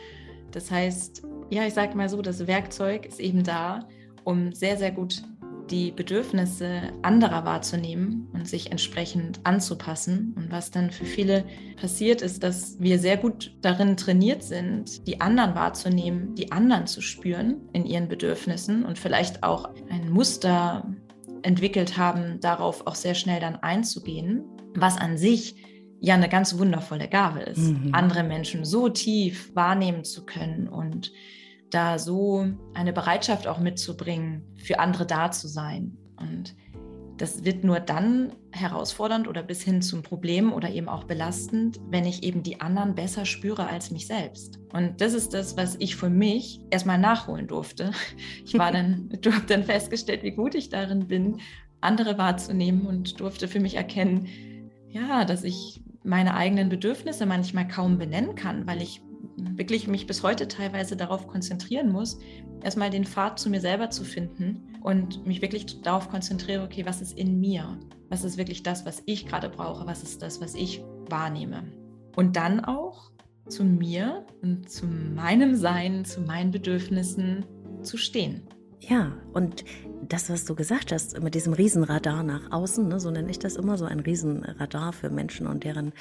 Das heißt, ja, ich sage mal so, das Werkzeug ist eben da, um sehr, sehr gut die Bedürfnisse anderer wahrzunehmen und sich entsprechend anzupassen. Und was dann für viele passiert, ist, dass wir sehr gut darin trainiert sind, die anderen wahrzunehmen, die anderen zu spüren in ihren Bedürfnissen und vielleicht auch ein Muster entwickelt haben, darauf auch sehr schnell dann einzugehen, was an sich ja eine ganz wundervolle Gabe ist, mhm. andere Menschen so tief wahrnehmen zu können und da so eine Bereitschaft auch mitzubringen, für andere da zu sein. Und das wird nur dann herausfordernd oder bis hin zum Problem oder eben auch belastend, wenn ich eben die anderen besser spüre als mich selbst. Und das ist das, was ich für mich erstmal nachholen durfte. Ich war dann, du habe dann festgestellt, wie gut ich darin bin, andere wahrzunehmen und durfte für mich erkennen, ja, dass ich meine eigenen Bedürfnisse manchmal kaum benennen kann, weil ich wirklich mich bis heute teilweise darauf konzentrieren muss, erstmal den Pfad zu mir selber zu finden und mich wirklich darauf konzentriere, okay, was ist in mir? Was ist wirklich das, was ich gerade brauche? Was ist das, was ich wahrnehme? Und dann auch zu mir und zu meinem Sein, zu meinen Bedürfnissen zu stehen. Ja, und das, was du gesagt hast, mit diesem Riesenradar nach außen, ne, so nenne ich das immer, so ein Riesenradar für Menschen und deren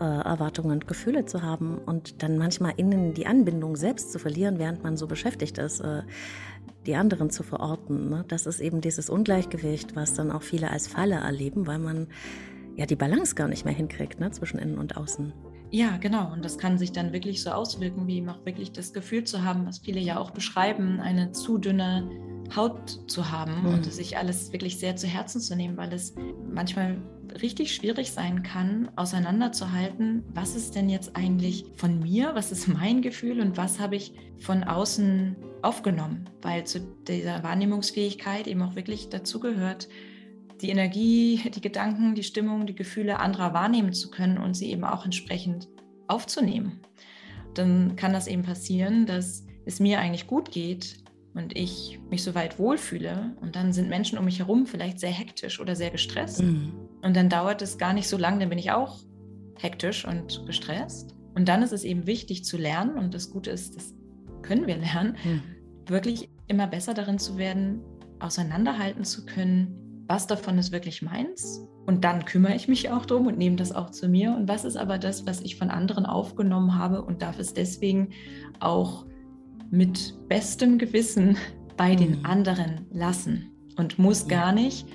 äh, Erwartungen und Gefühle zu haben und dann manchmal innen die Anbindung selbst zu verlieren, während man so beschäftigt ist, äh, die anderen zu verorten. Ne? Das ist eben dieses Ungleichgewicht, was dann auch viele als Falle erleben, weil man ja die Balance gar nicht mehr hinkriegt ne, zwischen innen und außen. Ja, genau. Und das kann sich dann wirklich so auswirken, wie auch wirklich das Gefühl zu haben, was viele ja auch beschreiben, eine zu dünne Haut zu haben mhm. und sich alles wirklich sehr zu Herzen zu nehmen, weil es manchmal richtig schwierig sein kann, auseinanderzuhalten, was ist denn jetzt eigentlich von mir, was ist mein Gefühl und was habe ich von außen aufgenommen, weil zu dieser Wahrnehmungsfähigkeit eben auch wirklich dazu gehört, die Energie, die Gedanken, die Stimmung, die Gefühle anderer wahrnehmen zu können und sie eben auch entsprechend aufzunehmen. Dann kann das eben passieren, dass es mir eigentlich gut geht und ich mich soweit wohlfühle und dann sind Menschen um mich herum vielleicht sehr hektisch oder sehr gestresst mhm. und dann dauert es gar nicht so lange, dann bin ich auch hektisch und gestresst. Und dann ist es eben wichtig zu lernen und das Gute ist, das können wir lernen, mhm. wirklich immer besser darin zu werden, auseinanderhalten zu können, was davon ist wirklich meins und dann kümmere ich mich auch drum und nehme das auch zu mir und was ist aber das, was ich von anderen aufgenommen habe und darf es deswegen auch mit bestem Gewissen bei den mhm. anderen lassen und muss ja. gar nicht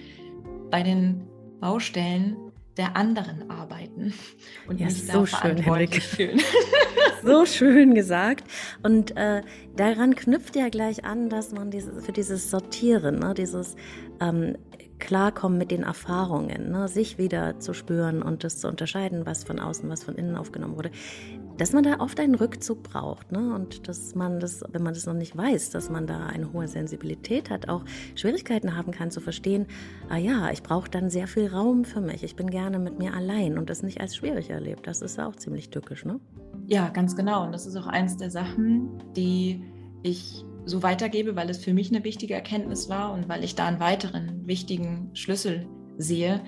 bei den Baustellen der anderen arbeiten und ja, mich so schön, verantwortlich fühlen. so schön gesagt. Und äh, daran knüpft ja gleich an, dass man dieses, für dieses Sortieren, ne, dieses ähm, Klarkommen mit den Erfahrungen, ne, sich wieder zu spüren und das zu unterscheiden, was von außen, was von innen aufgenommen wurde, dass man da oft einen Rückzug braucht ne, und dass man das, wenn man das noch nicht weiß, dass man da eine hohe Sensibilität hat, auch Schwierigkeiten haben kann zu verstehen, ah ja, ich brauche dann sehr viel Raum für mich, ich bin gerne mit mir allein und das nicht als schwierig erlebt. Das ist ja auch ziemlich tückisch, ne? Ja, ganz genau. Und das ist auch eins der Sachen, die ich so weitergebe, weil es für mich eine wichtige Erkenntnis war und weil ich da einen weiteren wichtigen Schlüssel sehe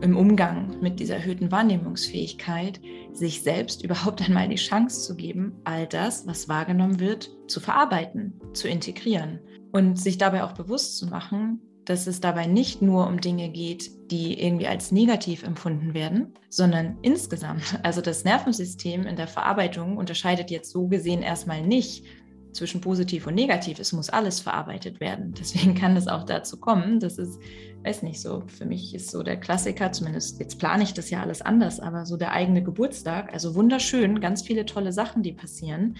im Umgang mit dieser erhöhten Wahrnehmungsfähigkeit, sich selbst überhaupt einmal die Chance zu geben, all das, was wahrgenommen wird, zu verarbeiten, zu integrieren und sich dabei auch bewusst zu machen, dass es dabei nicht nur um Dinge geht, die irgendwie als negativ empfunden werden, sondern insgesamt. Also das Nervensystem in der Verarbeitung unterscheidet jetzt so gesehen erstmal nicht zwischen positiv und negativ. Es muss alles verarbeitet werden. Deswegen kann es auch dazu kommen, dass es, weiß nicht so, für mich ist so der Klassiker, zumindest jetzt plane ich das ja alles anders, aber so der eigene Geburtstag, also wunderschön, ganz viele tolle Sachen, die passieren.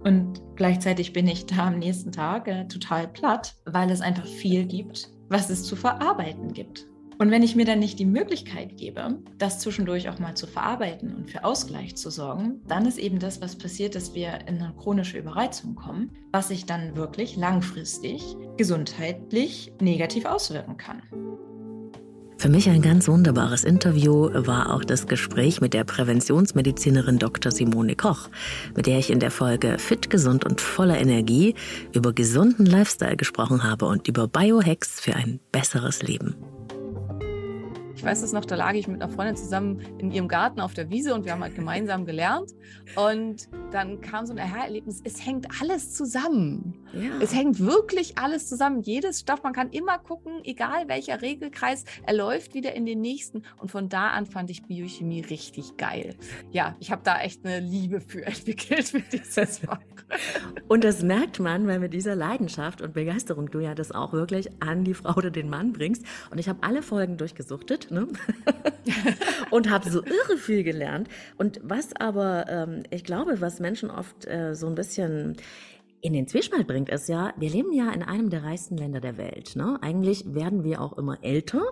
Und gleichzeitig bin ich da am nächsten Tag äh, total platt, weil es einfach viel gibt, was es zu verarbeiten gibt. Und wenn ich mir dann nicht die Möglichkeit gebe, das zwischendurch auch mal zu verarbeiten und für Ausgleich zu sorgen, dann ist eben das, was passiert, dass wir in eine chronische Überreizung kommen, was sich dann wirklich langfristig gesundheitlich negativ auswirken kann. Für mich ein ganz wunderbares Interview war auch das Gespräch mit der Präventionsmedizinerin Dr. Simone Koch, mit der ich in der Folge Fit, gesund und voller Energie über gesunden Lifestyle gesprochen habe und über Biohacks für ein besseres Leben. Ich weiß es noch, da lag ich mit einer Freundin zusammen in ihrem Garten auf der Wiese und wir haben halt gemeinsam gelernt. Und dann kam so ein Aha-Erlebnis, es hängt alles zusammen. Ja. Es hängt wirklich alles zusammen. Jedes Stoff, man kann immer gucken, egal welcher Regelkreis, er läuft wieder in den nächsten. Und von da an fand ich Biochemie richtig geil. Ja, ich habe da echt eine Liebe für entwickelt mit dieses Fach. und das merkt man, weil mit dieser Leidenschaft und Begeisterung du ja das auch wirklich an die Frau oder den Mann bringst. Und ich habe alle Folgen durchgesuchtet ne? und habe so irre viel gelernt. Und was aber, ähm, ich glaube, was Menschen oft äh, so ein bisschen in den Zwiespalt bringt, ist ja, wir leben ja in einem der reichsten Länder der Welt. Ne? Eigentlich werden wir auch immer älter.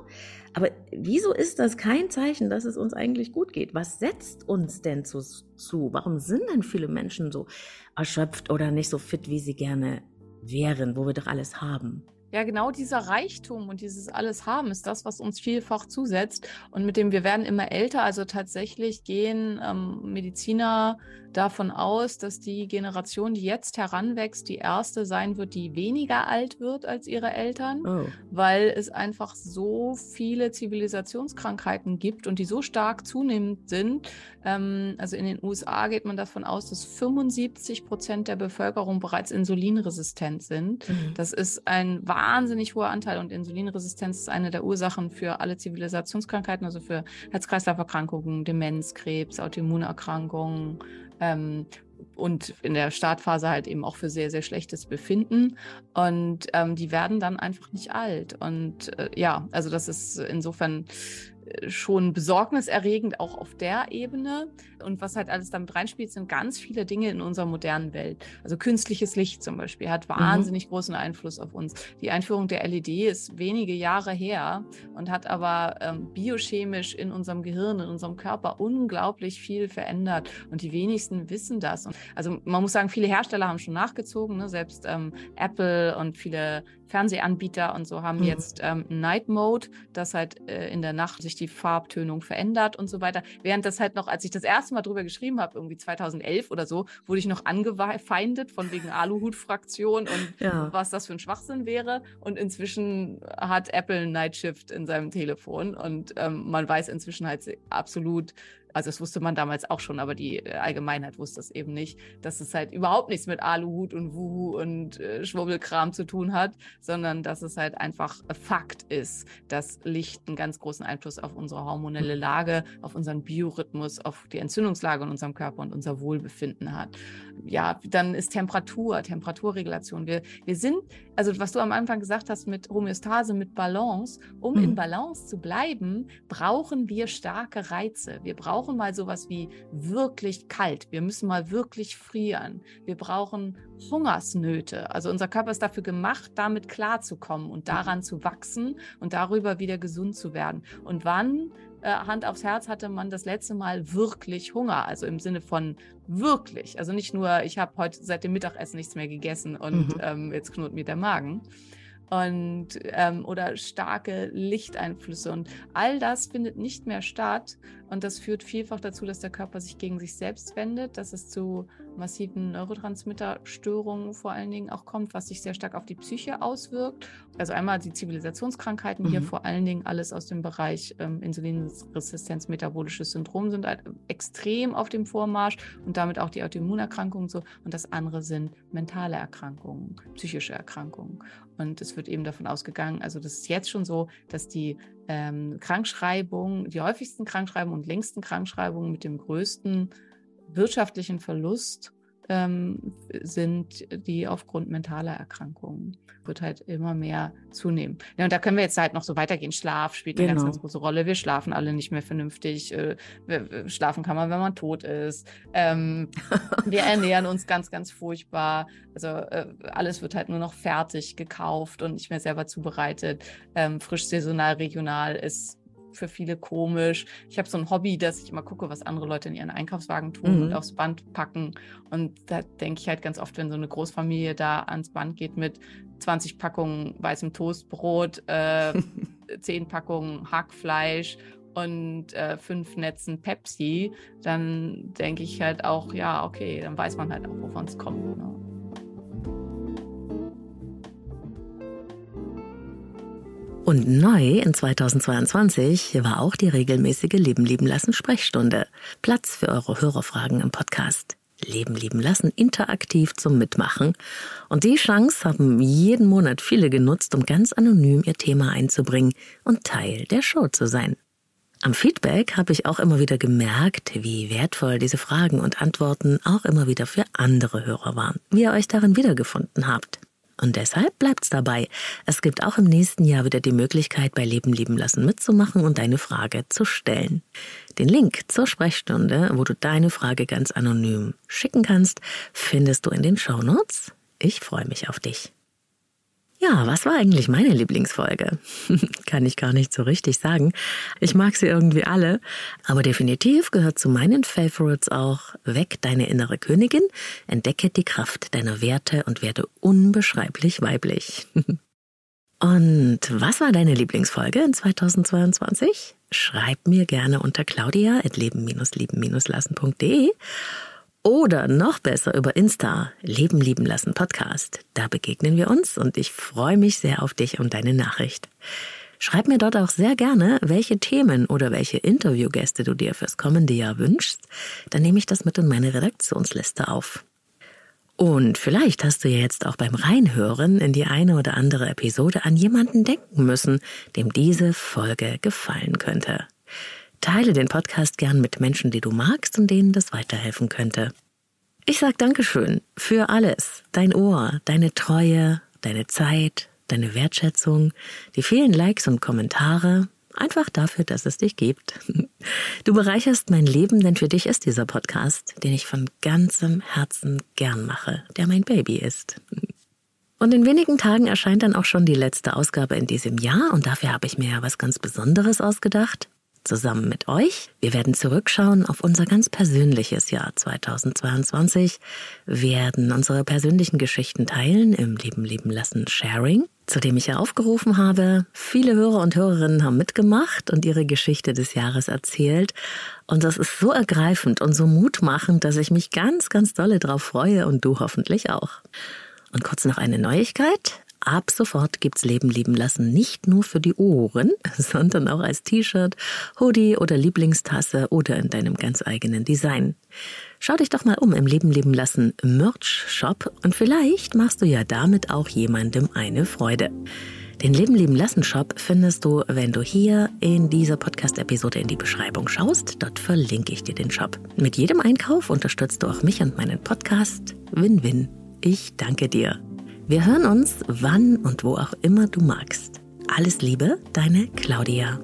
Aber wieso ist das kein Zeichen, dass es uns eigentlich gut geht? Was setzt uns denn zu, zu? Warum sind denn viele Menschen so erschöpft oder nicht so fit, wie sie gerne wären, wo wir doch alles haben? Ja, genau dieser Reichtum und dieses alles haben ist das, was uns vielfach zusetzt und mit dem wir werden immer älter. Also tatsächlich gehen ähm, Mediziner davon aus, dass die Generation, die jetzt heranwächst, die erste sein wird, die weniger alt wird als ihre Eltern, oh. weil es einfach so viele Zivilisationskrankheiten gibt und die so stark zunehmend sind. Ähm, also in den USA geht man davon aus, dass 75 Prozent der Bevölkerung bereits insulinresistent sind. Mhm. Das ist ein wahnsinnig hoher Anteil und Insulinresistenz ist eine der Ursachen für alle Zivilisationskrankheiten, also für Herz-Kreislauf-Erkrankungen, Demenz, Krebs, Autoimmunerkrankungen, ähm, und in der Startphase halt eben auch für sehr, sehr schlechtes Befinden. Und ähm, die werden dann einfach nicht alt. Und äh, ja, also das ist insofern schon besorgniserregend, auch auf der Ebene. Und was halt alles damit reinspielt, sind ganz viele Dinge in unserer modernen Welt. Also künstliches Licht zum Beispiel hat mhm. wahnsinnig mhm. großen Einfluss auf uns. Die Einführung der LED ist wenige Jahre her und hat aber ähm, biochemisch in unserem Gehirn, in unserem Körper unglaublich viel verändert. Und die wenigsten wissen das. Und also man muss sagen, viele Hersteller haben schon nachgezogen, ne? selbst ähm, Apple und viele Fernsehanbieter und so haben mhm. jetzt ähm, Night Mode, dass halt äh, in der Nacht sich die Farbtönung verändert und so weiter. Während das halt noch, als ich das erste Mal drüber geschrieben habe, irgendwie 2011 oder so, wurde ich noch angefeindet von wegen Aluhut-Fraktion und ja. was das für ein Schwachsinn wäre. Und inzwischen hat Apple Night Shift in seinem Telefon und ähm, man weiß inzwischen halt absolut, also das wusste man damals auch schon, aber die äh, Allgemeinheit wusste es eben nicht, dass es halt überhaupt nichts mit Aluhut und Wuhu und äh, Schwurbelkram zu tun hat, sondern dass es halt einfach Fakt ist, dass Licht einen ganz großen Einfluss auf unsere hormonelle Lage, auf unseren Biorhythmus, auf die Entzündungslage in unserem Körper und unser Wohlbefinden hat. Ja, dann ist Temperatur, Temperaturregulation. Wir, wir sind, also was du am Anfang gesagt hast mit Homöostase, mit Balance, um mhm. in Balance zu bleiben, brauchen wir starke Reize. Wir brauchen mal sowas wie wirklich kalt. Wir müssen mal wirklich frieren. Wir brauchen Hungersnöte. Also unser Körper ist dafür gemacht, damit klarzukommen und daran zu wachsen und darüber wieder gesund zu werden. Und wann Hand aufs Herz hatte man das letzte Mal wirklich Hunger, also im Sinne von wirklich, also nicht nur, ich habe heute seit dem Mittagessen nichts mehr gegessen und mhm. ähm, jetzt knurrt mir der Magen, und ähm, oder starke Lichteinflüsse. Und all das findet nicht mehr statt und das führt vielfach dazu, dass der Körper sich gegen sich selbst wendet, dass es zu massiven Neurotransmitterstörungen vor allen Dingen auch kommt, was sich sehr stark auf die Psyche auswirkt. Also einmal die Zivilisationskrankheiten, mhm. hier vor allen Dingen alles aus dem Bereich ähm, Insulinresistenz, metabolisches Syndrom sind halt extrem auf dem Vormarsch und damit auch die Autoimmunerkrankungen so. Und das andere sind mentale Erkrankungen, psychische Erkrankungen. Und es wird eben davon ausgegangen, also das ist jetzt schon so, dass die ähm, Krankschreibungen, die häufigsten Krankschreibungen und längsten Krankschreibungen mit dem größten wirtschaftlichen Verlust ähm, sind die aufgrund mentaler Erkrankungen wird halt immer mehr zunehmen. Ja, und da können wir jetzt halt noch so weitergehen. Schlaf spielt eine genau. ganz, ganz große Rolle. Wir schlafen alle nicht mehr vernünftig. Äh, schlafen kann man, wenn man tot ist. Ähm, wir ernähren uns ganz, ganz furchtbar. Also äh, alles wird halt nur noch fertig gekauft und nicht mehr selber zubereitet. Ähm, frisch, saisonal, regional ist für viele komisch. Ich habe so ein Hobby, dass ich immer gucke, was andere Leute in ihren Einkaufswagen tun mhm. und aufs Band packen. Und da denke ich halt ganz oft, wenn so eine Großfamilie da ans Band geht mit 20 Packungen weißem Toastbrot, äh, 10 Packungen Hackfleisch und äh, fünf Netzen Pepsi, dann denke ich halt auch, ja, okay, dann weiß man halt auch, wovon es kommt. Ne? Und neu in 2022 war auch die regelmäßige Leben lieben lassen Sprechstunde. Platz für eure Hörerfragen im Podcast. Leben lieben lassen interaktiv zum Mitmachen. Und die Chance haben jeden Monat viele genutzt, um ganz anonym ihr Thema einzubringen und Teil der Show zu sein. Am Feedback habe ich auch immer wieder gemerkt, wie wertvoll diese Fragen und Antworten auch immer wieder für andere Hörer waren, wie ihr euch darin wiedergefunden habt. Und deshalb bleibt's dabei. Es gibt auch im nächsten Jahr wieder die Möglichkeit, bei Leben lieben lassen mitzumachen und deine Frage zu stellen. Den Link zur Sprechstunde, wo du deine Frage ganz anonym schicken kannst, findest du in den Shownotes. Ich freue mich auf dich. Ja, was war eigentlich meine Lieblingsfolge? Kann ich gar nicht so richtig sagen. Ich mag sie irgendwie alle, aber definitiv gehört zu meinen Favorites auch Weg deine innere Königin, entdecke die Kraft deiner Werte und werde unbeschreiblich weiblich. und was war deine Lieblingsfolge in 2022? Schreib mir gerne unter claudia at leben-lieben-lassen.de oder noch besser über Insta, Leben lieben lassen Podcast. Da begegnen wir uns und ich freue mich sehr auf dich und deine Nachricht. Schreib mir dort auch sehr gerne, welche Themen oder welche Interviewgäste du dir fürs kommende Jahr wünschst. Dann nehme ich das mit in meine Redaktionsliste auf. Und vielleicht hast du ja jetzt auch beim Reinhören in die eine oder andere Episode an jemanden denken müssen, dem diese Folge gefallen könnte. Teile den Podcast gern mit Menschen, die du magst und denen das weiterhelfen könnte. Ich sag Dankeschön für alles. Dein Ohr, deine Treue, deine Zeit, deine Wertschätzung, die vielen Likes und Kommentare, Einfach dafür, dass es dich gibt. Du bereicherst mein Leben, denn für dich ist dieser Podcast, den ich von ganzem Herzen gern mache, der mein Baby ist. Und in wenigen Tagen erscheint dann auch schon die letzte Ausgabe in diesem Jahr und dafür habe ich mir ja was ganz Besonderes ausgedacht zusammen mit euch. Wir werden zurückschauen auf unser ganz persönliches Jahr 2022, werden unsere persönlichen Geschichten teilen im Leben leben lassen Sharing, zu dem ich ja aufgerufen habe. Viele Hörer und Hörerinnen haben mitgemacht und ihre Geschichte des Jahres erzählt. Und das ist so ergreifend und so mutmachend, dass ich mich ganz, ganz dolle drauf freue und du hoffentlich auch. Und kurz noch eine Neuigkeit. Ab sofort gibt's Leben lieben lassen nicht nur für die Ohren, sondern auch als T-Shirt, Hoodie oder Lieblingstasse oder in deinem ganz eigenen Design. Schau dich doch mal um im Leben leben lassen Merch Shop und vielleicht machst du ja damit auch jemandem eine Freude. Den Leben lieben lassen Shop findest du, wenn du hier in dieser Podcast-Episode in die Beschreibung schaust. Dort verlinke ich dir den Shop. Mit jedem Einkauf unterstützt du auch mich und meinen Podcast. Win-win. Ich danke dir. Wir hören uns, wann und wo auch immer du magst. Alles Liebe, deine Claudia.